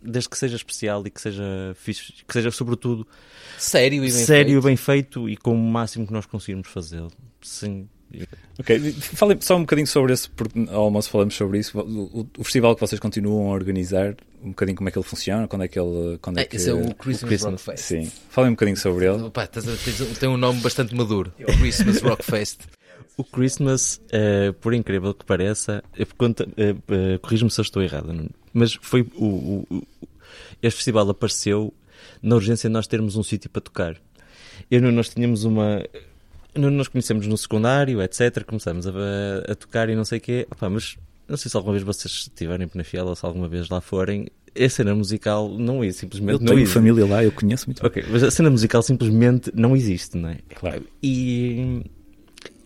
desde que seja especial e que seja fixe, que seja sobretudo sério e bem sério, feito. bem feito e com o máximo que nós conseguirmos fazê-lo. Sim. Ok, falem só um bocadinho sobre esse, porque ao almoço falamos sobre isso. O, o, festival que vocês continuam a organizar, um bocadinho como é que ele funciona, quando é que ele. Quando é, que... Esse é o Christmas, o Christmas Rock Fest. Sim, falem um bocadinho sobre ele. Opa, tem um nome bastante maduro: (laughs) o Christmas Rock Fest. O Christmas, uh, por incrível que pareça, uh, uh, corrijo-me se eu estou errado, mas foi o, o, este festival apareceu na urgência de nós termos um sítio para tocar. Eu nós tínhamos uma nós conhecemos no secundário, etc. Começamos a, a, tocar e não sei o quê. Opa, mas não sei se alguma vez vocês estiverem na Fiel ou se alguma vez lá forem. A cena musical não é simplesmente. Eu não tenho existe. família lá, eu conheço muito Ok, mas a cena musical simplesmente não existe, não é? Claro. E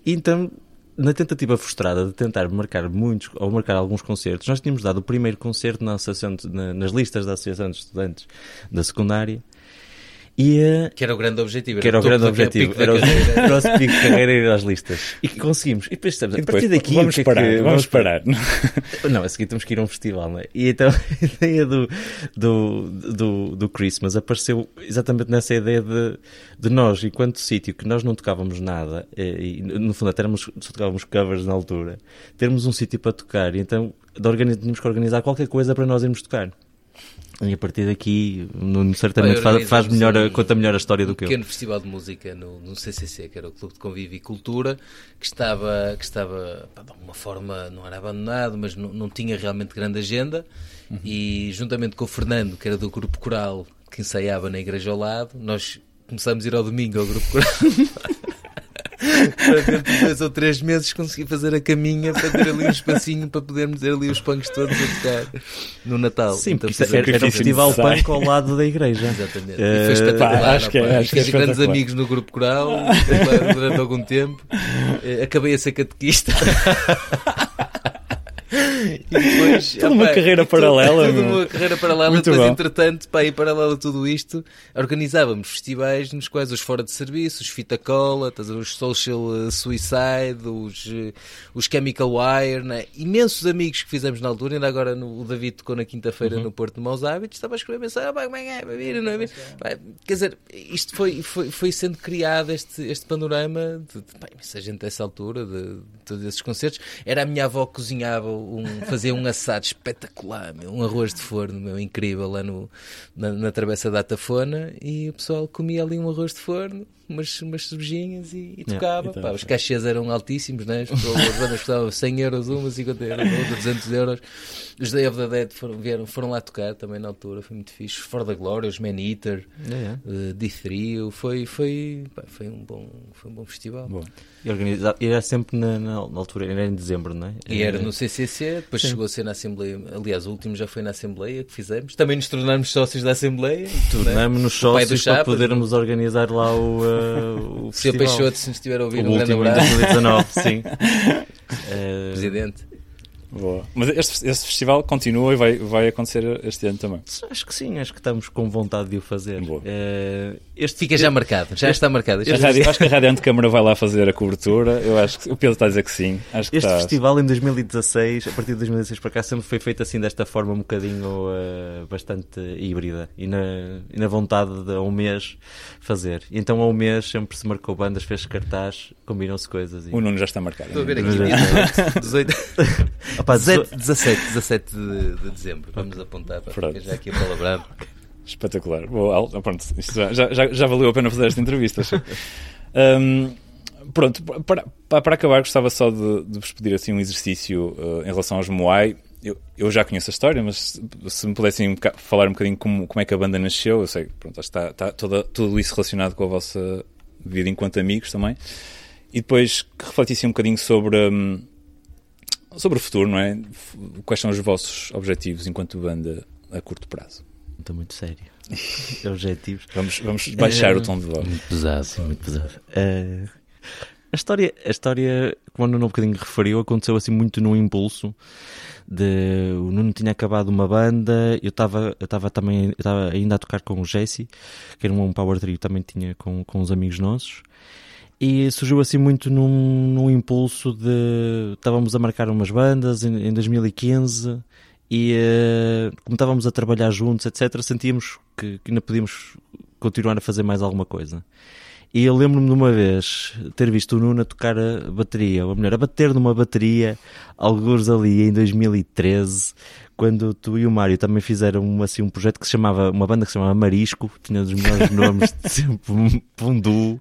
então, na tentativa frustrada de tentar marcar muitos ou marcar alguns concertos, nós tínhamos dado o primeiro concerto na associação, na, nas listas da Associação de Estudantes da Secundária e, que era o grande objetivo. Que era o grande objetivo. Era o (laughs) nosso pico de carreira ir às listas. E que conseguimos. E depois estamos, a partir daqui. Vamos que parar. É que, vamos, vamos parar. (laughs) Não, a seguir temos que ir a um festival, não é? E então (laughs) a ideia do, do, do, do Christmas apareceu exatamente nessa ideia de, de nós, enquanto sítio que nós não tocávamos nada, e no fundo até éramos, só tocávamos covers na altura, termos um sítio para tocar. E então tínhamos que organizar qualquer coisa para nós irmos tocar. E a partir daqui, Nuno certamente faz, faz melhor, um, conta melhor a história do um que eu. Um pequeno festival de música no, no, CCC, que era o Clube de Convívio e Cultura, que estava, que estava pá, de alguma forma, não era abandonado, mas não, não tinha realmente grande agenda. Uhum. E juntamente com o Fernando, que era do grupo coral, que ensaiava na igreja ao lado, nós começámos a ir ao domingo ao grupo coral. (laughs) para dentro de dois ou três meses conseguir fazer a caminha para ter ali um espacinho para podermos ter ali os punks todos a tocar no Natal. Sim, então, porque era, era um festival punk ao lado da igreja. Exatamente. Uh, e foi espetacular. Pá, acho que é, acho fiz que é grandes amigos no grupo coral (laughs) durante algum tempo. Uh, acabei a ser catequista. (laughs) E depois, (laughs) toda uma carreira paralela. Toda uma carreira paralela. Muito depois, bom. entretanto, para ir paralelo a tudo isto, organizávamos festivais nos quais os fora de serviço, os Fita Cola, os Social Suicide, os, os Chemical Wire, né? imensos amigos que fizemos na altura. Ainda agora no, o David tocou na quinta-feira uhum. no Porto de Maus Hábitos, estava a escrever mensagem: ah, como é que é? Vai vir, não é? Vai. Quer dizer, isto foi, foi, foi sendo criado este, este panorama de, de pá, imensa gente dessa altura, de, de todos esses concertos. Era a minha avó que cozinhava um, fazia um assado espetacular, meu, um arroz de forno meu, incrível lá no, na, na Travessa da Tafona e o pessoal comia ali um arroz de forno, umas, umas cervejinhas e, e tocava. então, Pá, os cachês eram altíssimos, né? as, bandas custavam 100 euros uma, 50 euros outra, 200 euros. Os Day of the Dead foram, vieram, foram lá tocar também na altura, foi muito fixe. For the Glory, os Man Eater, é, é. Uh, D3, foi, foi, pá, foi, um bom, foi um bom festival. Bom. E, organizado, era sempre na, na, altura, era em dezembro, não é? E era no CCC, depois Sim. chegou a ser na Assembleia. Aliás, o último já foi na Assembleia que fizemos. Também nos tornamos sócios da Assembleia. Tornamos-nos sócios para podermos organizar lá o, uh, o Sr. Peixoto, se nos estiver a ouvir, o um grande último abraço. 2019, sim. (laughs) Eh, Presidente. Boa. Mas este, este festival continua e vai, vai acontecer este ano também. acho que sim, acho que estamos com vontade de o fazer. Boa. Eh, este Fica já marcado, já está marcado. Rádio- acho que a Rádio Antecâmara vai lá fazer a cobertura. Eu acho que o Pedro está a dizer que sim. Acho que Este está. festival em 2016, a partir de 2016 para cá, sempre foi feito assim desta forma um bocadinho eh, bastante híbrida e na, e na vontade de a um mês fazer. E então a um mês sempre se marcou bandas, fez cartaz, combinam-se coisas. E... O Nuno já está marcado. Estou a ver aqui, Mas- 18, 18, Opa, 17, 17, 17 de, de dezembro. Vamos apontar para Pronto. já aqui a palavra. (laughs) Espetacular. Boa, Al- pronto, já, já, já- valeu a pena fazer esta entrevista. Hum, pronto, para, para, acabar, gostava só de, de vos pedir assim, um exercício uh, em relação aos Moai. Eu, eu já conheço a história, mas se, me pudessem um falar um bocadinho como, como é que a banda nasceu, eu sei que pronto, está, está toda, tudo isso relacionado com a vossa vida enquanto amigos também. E depois que refletissem um bocadinho sobre, hum, sobre o futuro, não é? Quais são os vossos objetivos enquanto banda a curto prazo? Estou muito sério. (laughs) Objetivos. Vamos, vamos baixar Eh, o tom de voz. Muito pesado. Sim, muito pesado. Eh, a história, a história, como o Nuno um bocadinho referiu, aconteceu assim muito num impulso. De, o Nuno tinha acabado uma banda, eu estava eu também eu estava ainda a tocar com o Jesse, que era um power trio, também tinha com, com uns amigos nossos. E surgiu assim muito num, num impulso de. Estávamos a marcar umas bandas em, em 2015 e eh, como estávamos a trabalhar juntos, etc., sentíamos que, que ainda podíamos continuar a fazer mais alguma coisa. E eu lembro-me de uma vez ter visto o Nuno a tocar a bateria, ou melhor, a bater numa bateria, alguns ali em 2013, quando tu e o Mário também fizeram um, assim, um projeto que se chamava, uma banda que se chamava Marisco, tinha os melhores (laughs) nomes de sempre, um, um duo.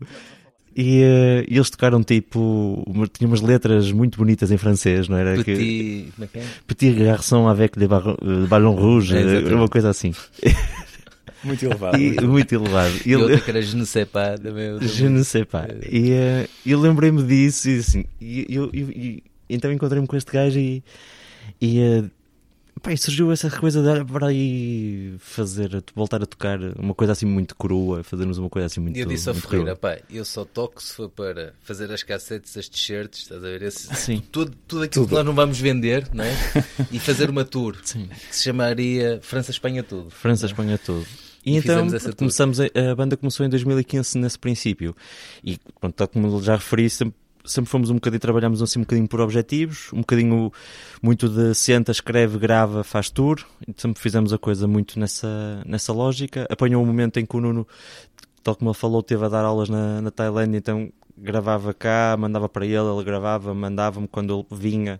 E, eh, e eles tocaram tipo, uma, tinha umas letras muito bonitas em francês, não era? Que, Petit, é que é? Petit garçon avec les barro- eh, ballons rouges, É, uma coisa assim. (laughs) Muito elevado. E, muito elevado. E outra que era Je ne sais pas também. Je ne sais pas. E eh, eu lembrei-me disso e assim, e, eu- eu- e- então encontrei-me com este gajo e, e, eh, pá, e surgiu essa coisa de para aí fazer, voltar a tocar uma coisa assim muito crua, fazermos uma coisa assim muito E eu disse ao Ferreira, pá, eu só toco se for para fazer as cassetes, as t-shirts, estás a ver? Esse, Sim. Tudo, tudo aquilo que nós não vamos vender, não é? (laughs) E fazer uma tour Sim. que se chamaria França-Espanha Tudo. França, Espanha, tudo. E, E então começamos a, a banda começou em 2015 nesse princípio. E pronto, tal como já referi, sempre, sempre fomos um bocadinho, trabalhamos assim um bocadinho por objetivos, um bocadinho muito de senta, escreve, grava, faz tour. Sempre fizemos a coisa muito nessa, nessa lógica. Apanhou um momento em que o Nuno, tal como ele falou, teve a dar aulas na, na Tailândia, então gravava cá, mandava para ele, ele gravava, mandava-me quando ele vinha.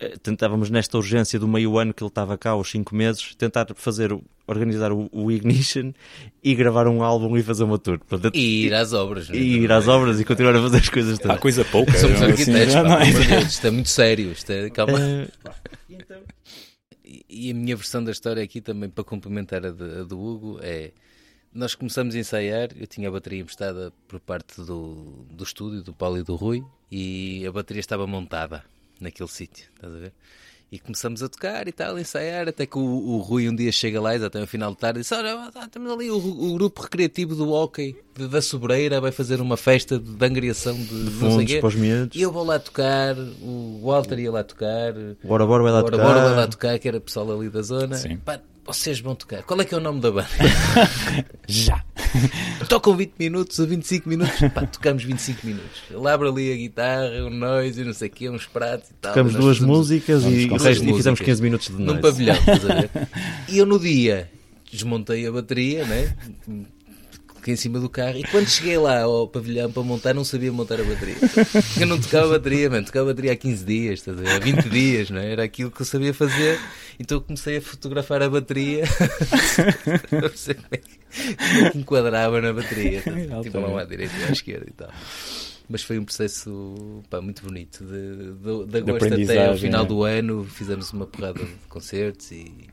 Eh, Tentávamos nesta urgência do meio ano que ele estava cá, os cinco meses, tentar fazer, organizar o, o Ignition e gravar um álbum e fazer uma tour. Portanto, E ir às obras, não é? e ir às obras e continuar a fazer as coisas Há coisa pouca. Somos não é? arquitetos, Assim, pá, não é? Deus, isto é muito sério. Isto é, calma. Eh, E e a minha versão da história aqui também para complementar a, de- a do Hugo é nós começamos a ensaiar, eu tinha a bateria emprestada por parte do, do estúdio, do Paulo e do Rui, e a bateria estava montada naquele sítio, estás a ver? E começamos a tocar e tal, a ensaiar, até que o, o Rui um dia chega lá, até ao final de tarde, e diz: Olha, ah, temos ali o, o grupo recreativo do hockey de- da Sobreira, vai fazer uma festa de, de angriação de, sei fundos para os miúdos. E eu vou lá tocar, o Walter ia lá tocar, Bora, bora, vai lá Bora, tocar. bora, vai lá tocar, que era pessoal ali da zona. Sim. Pá, vocês vão tocar. Qual é que é o nome da banda? (laughs) Já. Tocam 20 minutos ou 25 minutos? Pá, tocamos 25 minutos. Ele abre ali a guitarra, o noise e não sei o quê, uns pratos e tal. Tocamos duas fazemos músicas e, e fizemos músicas. 15 minutos de Num noite. pavilhão, estás a ver? (laughs) E eu no dia desmontei a bateria, né? Fiquei em cima do carro e quando cheguei lá ao pavilhão para montar, não sabia montar a bateria. (laughs) Eu não tocava a bateria, mano. Tocava a bateria há 15 dias, há 20 dias, não é? Era aquilo que eu sabia fazer. Então eu comecei a fotografar a bateria para perceber como é que, é enquadrava na bateria. Tipo, lá à direita e à esquerda e tal. Mas foi um processo pá, muito bonito. De, de, de agosto até ao final é. do ano fizemos uma porrada de concertos e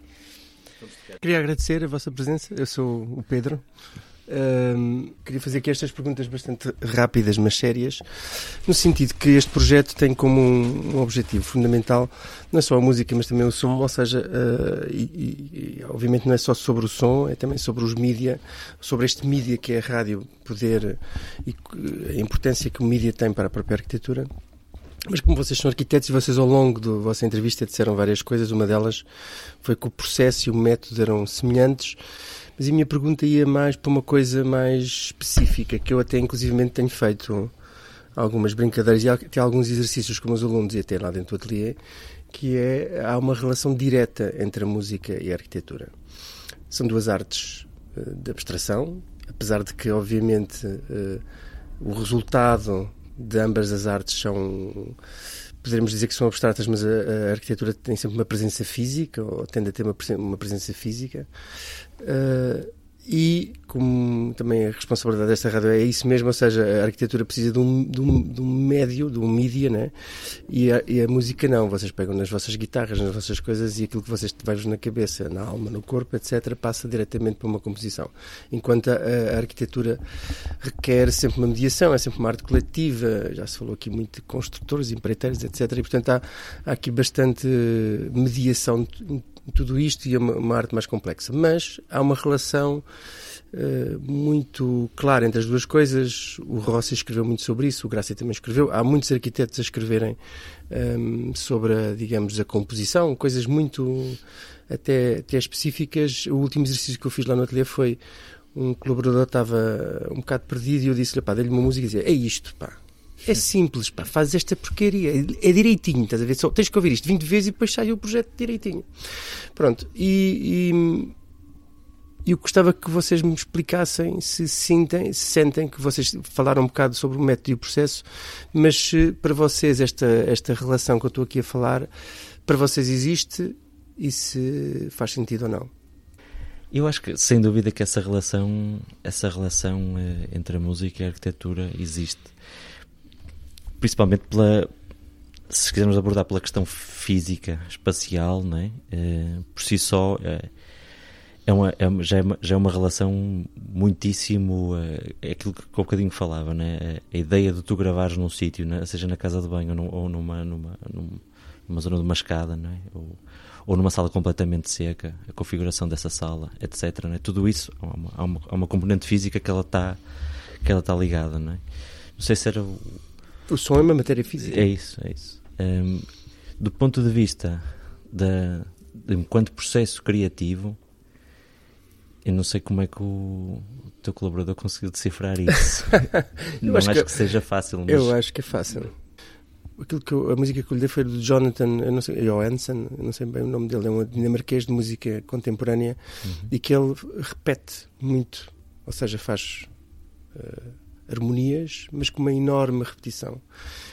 Queria agradecer a vossa presença. Eu sou o Pedro. Um, queria fazer aqui estas perguntas bastante rápidas, mas sérias, no sentido que este projeto tem como um, um objetivo fundamental não é só a música, mas também o som, ou seja, uh, e, e, obviamente não é só sobre o som, é também sobre os mídia, sobre este mídia que é a rádio, poder e a importância que o mídia tem para a própria arquitetura. Mas como vocês são arquitetos e vocês ao longo da vossa entrevista disseram várias coisas, uma delas foi que o processo e o método eram semelhantes, mas a minha pergunta ia mais para uma coisa mais específica, que eu até inclusivamente tenho feito algumas brincadeiras e até alguns exercícios com os alunos e até lá dentro do ateliê, que é, há uma relação direta entre a música e a arquitetura. São duas artes uh, de abstração, apesar de que, obviamente, uh, o resultado de ambas as artes são poderemos dizer que são abstratas, mas a, a, arquitetura tem sempre uma presença física, ou tende a ter uma, uma presença física. Uh, e como também a responsabilidade desta rádio é isso mesmo, ou seja, a arquitetura precisa de um, de um, de um médio, de um mídia, né? E a, e a, música não. Vocês pegam nas vossas guitarras, nas vossas coisas e aquilo que vocês vão na cabeça, na alma, no corpo, etc., passa diretamente para uma composição. Enquanto a, a, arquitetura requer sempre uma mediação, é sempre uma arte coletiva, já se falou aqui muito de construtores, empreiteiros, etc., e portanto há, há aqui bastante mediação tudo isto e é uma, uma arte mais complexa. Mas há uma relação uh, muito clara entre as duas coisas. O Rossi escreveu muito sobre isso, o Gracia também escreveu. Há muitos arquitetos a escreverem um, ehm, sobre, a, digamos, a composição, coisas muito até, até específicas. O último exercício que eu fiz lá no ateliê foi um colaborador estava um bocado perdido e eu disse-lhe, pá, dei-lhe uma música e dizia, é isto, pá é simples, pá, fazes esta porcaria. É, direitinho, estás a ver? Só tens que ouvir isto 20 vezes e depois sai o projeto direitinho. Pronto. E, e eu gostava que vocês me explicassem se sentem, se sentem que vocês falaram um bocado sobre o método e o processo, mas se para vocês esta, esta relação que eu estou aqui a falar, para vocês existe e se faz sentido ou não. Eu acho que sem dúvida que essa relação, essa relação eh, entre a música e a arquitetura existe principalmente pela se quisermos abordar pela questão física, espacial, não é? Uh, por si só uh, é uma, é, já, é uma, já é uma relação muitíssimo uh, é aquilo que há um bocadinho falava, né? a ideia de tu gravares num sítio, né? seja na casa de banho ou, ou numa, numa, numa, zona de uma escada, não é? ou, ou numa sala completamente seca, a configuração dessa sala, etc. Né? Tudo isso há uma, há uma, há uma componente física que ela está está ligada, não é? Não sei se era o som é uma matéria física. É isso, é isso. Um, do ponto de vista da, de enquanto processo criativo, eu não sei como é que o, o teu colaborador conseguiu decifrar isso. (laughs) não acho, acho que, que, seja fácil. Mas... Eu acho que é fácil. Aquilo que eu, a música que eu lhe dei foi do Jonathan eu não sei, Johansson, eu não sei bem o nome dele, é um dinamarquês de música contemporânea uhum. e que ele repete muito, ou seja, faz. Uh, harmonias, mas com uma enorme repetição.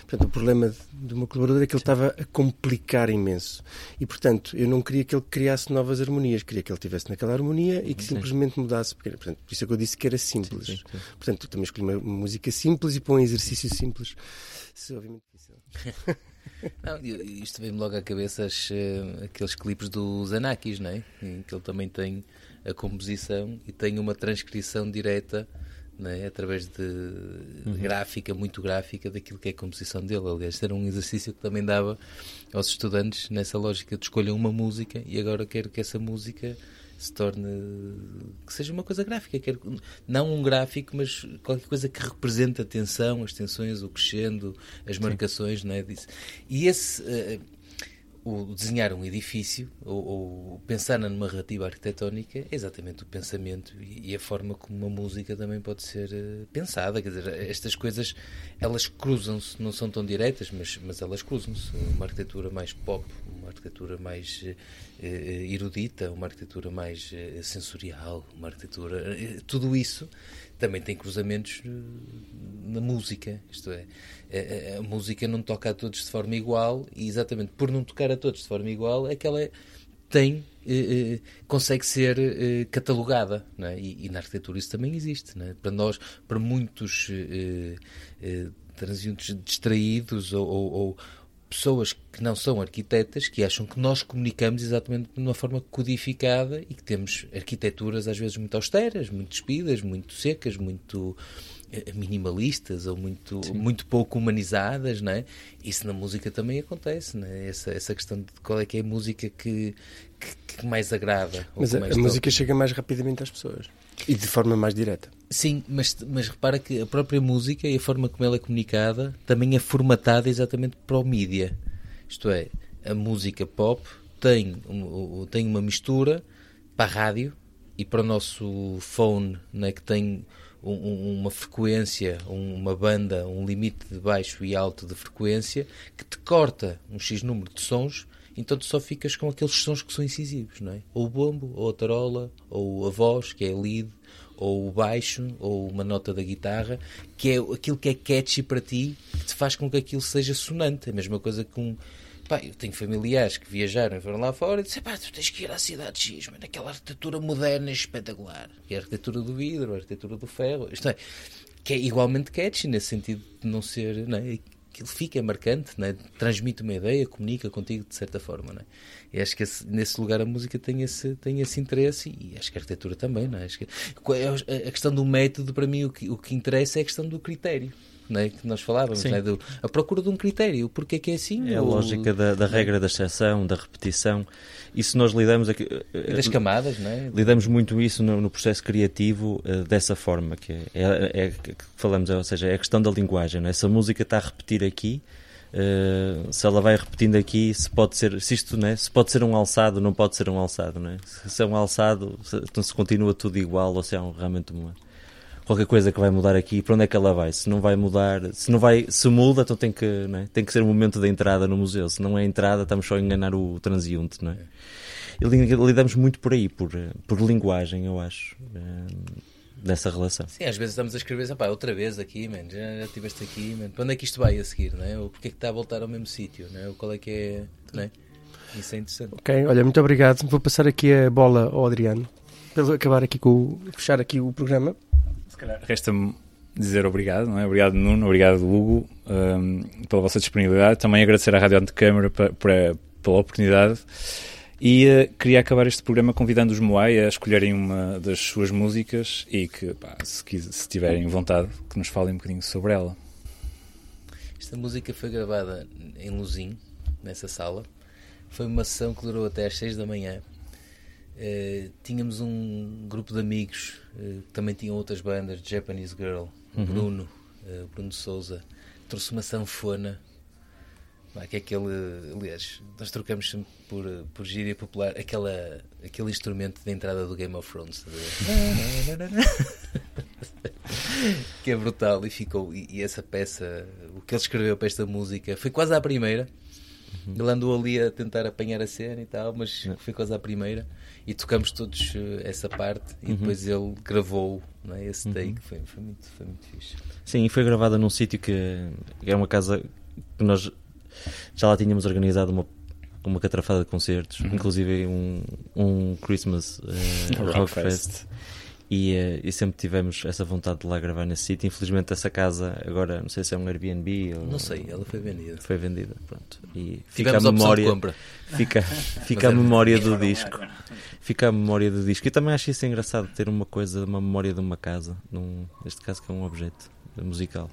Portanto, o problema do meu colaborador é que ele estava a complicar imenso. E, portanto, eu não queria que ele criasse novas harmonias, queria que ele estivesse naquela harmonia e que sim. simplesmente mudasse. Porque, portanto, por isso é que eu disse que era simples. Sim, sim, portanto, também escolhi uma, música simples e para um exercício simples. Isso é obviamente difícil. (laughs) Não, isto veio-me logo à cabeça as, uh, aqueles clipes dos Anakis, não é? Em que ele também tem a composição e tem uma transcrição direta é? através de uhum. gráfica, muito gráfica, daquilo que é a composição dele. Aliás, era um exercício que também dava aos estudantes nessa lógica de escolher uma música e agora quero que essa música se torne que seja uma coisa gráfica, quero, não um gráfico, mas qualquer coisa que represente a tensão, as tensões, o crescendo, as marcações, não é disso. E esse uh, o desenhar um edifício ou, ou, pensar na narrativa arquitetónica é exatamente o pensamento e, a forma como uma música também pode ser uh, pensada. Quer dizer, estas coisas elas cruzam-se, não são tão diretas, mas, mas elas cruzam-se. Uma arquitetura mais pop, uma arquitetura mais uh, erudita, uma arquitetura mais sensorial, uma arquitetura. tudo isso também tem cruzamentos na música, isto é, a, a, música não toca a todos de forma igual e exatamente por não tocar a todos de forma igual é que ela tem, eh, eh, consegue ser eh, catalogada, é? e, e, na arquitetura isso também existe, é? para nós, para muitos eh, eh, transeuntes distraídos ou, ou, pessoas que não são arquitetas que acham que nós comunicamos exatamente de uma forma codificada e que temos arquiteturas às vezes muito austeras, muito despidas, muito secas, muito eh, minimalistas ou muito, muito pouco humanizadas, não é? Isso na música também acontece, não é? Essa, essa questão de qual é que é a música que, que, que mais agrada. Mas a, a música chega mais rapidamente às pessoas e de forma mais direta. Sim, mas, mas repara que a própria música e a forma como ela é comunicada também é formatada exatamente para o mídia. Isto é, a música pop tem, um, tem uma mistura para a rádio e para o nosso phone, né, que tem um, uma frequência, uma banda, um limite de baixo e alto de frequência que te corta um X número de sons, então tu só ficas com aqueles sons que são incisivos, não é? Ou o bombo, ou a tarola, ou a voz, que é lead, ou o baixo, ou uma nota da guitarra, que é aquilo que é catchy para ti, que te faz com que aquilo seja sonante. A mesma coisa que um. Pá, eu tenho familiares que viajaram e foram lá fora e disseram, pá, tu tens que ir à cidade X, mano, aquela arquitetura moderna e espetacular. E a arquitetura do vidro, a arquitetura do ferro, isto é, que é igualmente catchy, nesse sentido de não ser, não é? aquilo fica, é marcante, né? transmite uma ideia, comunica contigo de certa forma. Né? E acho que esse, nesse lugar a música tem esse, tem esse interesse e acho que a arquitetura também. Né? Acho que, a questão do método, para mim, o que, o que interessa é a questão do critério né, que nós falávamos, né, do, a procura de um critério, porque é que é assim? É a lógica da, da regra da exceção, da repetição. Isso nós lidamos aqui. E das camadas, né? Lidamos muito isso no, no processo criativo uh, dessa forma, que é, é, é, que falamos, ou seja, é a questão da linguagem. Né? Se a música está a repetir aqui, Uh, se ela vai repetindo aqui, se pode ser, se isto, né, se pode ser um alçado, não pode ser um alçado, né? Se é um alçado, se, então se continua tudo igual ou se é um, realmente uma, qualquer coisa que vai mudar aqui, para onde é que ela vai? Se não vai mudar, se não vai, se muda, então tem que, é? tem que ser o momento da entrada no museu. Se não é a entrada, estamos só a enganar o transeunte, não é? E lidamos muito por aí, por, por linguagem, eu acho, dessa relação. Sim, às vezes estamos a escrever, pá, outra vez aqui, man, já, já estiveste aqui, man. para onde é que isto vai a seguir, não é? Ou porque é que está a voltar ao mesmo sítio, não é? Ou qual é que é, não é? Isso é interessante. Ok, olha, muito obrigado. Vou passar aqui a bola ao Adriano, para acabar aqui com, fechar aqui o programa se calhar resta-me dizer obrigado, não é? Obrigado Nuno, obrigado Hugo um, pela vossa disponibilidade. Também agradecer à Rádio Antecâmara pela oportunidade. E uh, queria acabar este programa convidando os Moai a escolherem uma das suas músicas e que, pá, se, se tiverem vontade, que nos falem um bocadinho sobre ela. Esta música foi gravada em Luzim, nessa sala. Foi uma sessão que durou até às 6 da manhã Uh, tínhamos um grupo de amigos uh, que também tinham outras bandas, Japanese Girl, uhum. Bruno, uh, Bruno Souza, trouxe uma sanfona, que é aquele, aliás, nós trocamos sempre por, por gíria popular, aquela, aquele instrumento de entrada do Game of Thrones, (laughs) que é brutal e ficou, e, e, essa peça, o que ele escreveu para esta música, foi quase a primeira, uhum. ele andou ali a tentar apanhar a cena e tal, mas foi quase a primeira e tocamos todos uh, essa parte e uhum. depois ele gravou é, esse uhum. take, uhum. foi, foi, muito, foi muito fixe. Sim, e foi gravada num sítio que é uma casa que nós já lá tínhamos organizado uma uma catrafada de concertos, uhum. inclusive um, um Christmas (laughs) uh, Rock Fest. Fest. E, uh, e, sempre tivemos essa vontade de lá gravar nesse sítio. Infelizmente, essa casa agora não sei se é um Airbnb ou. Não sei, ela foi vendida. Foi vendida, pronto. E fica a memória. Fica, (laughs) fica a memória do disco. Fica a memória do disco. E também acho isso engraçado ter uma coisa, uma memória de uma casa, num, neste caso que é um objeto musical.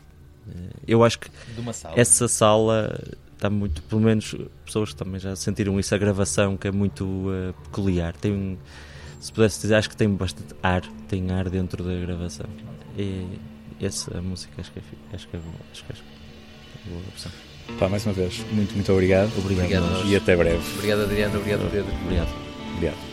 Eh, eu acho que sala. essa sala está muito, pelo menos pessoas também já sentiram isso, a gravação que é muito uh, peculiar. Tem um se pudesse dizer, acho que tem bastante ar, tem ar dentro da gravação. E essa música acho que é, acho que é, boa, acho que é boa opção. Pá, mais uma vez, muito, muito obrigado. Obrigado, obrigado e até breve. Obrigado, Adriano. Obrigado, Pedro. Obrigado. Obrigado.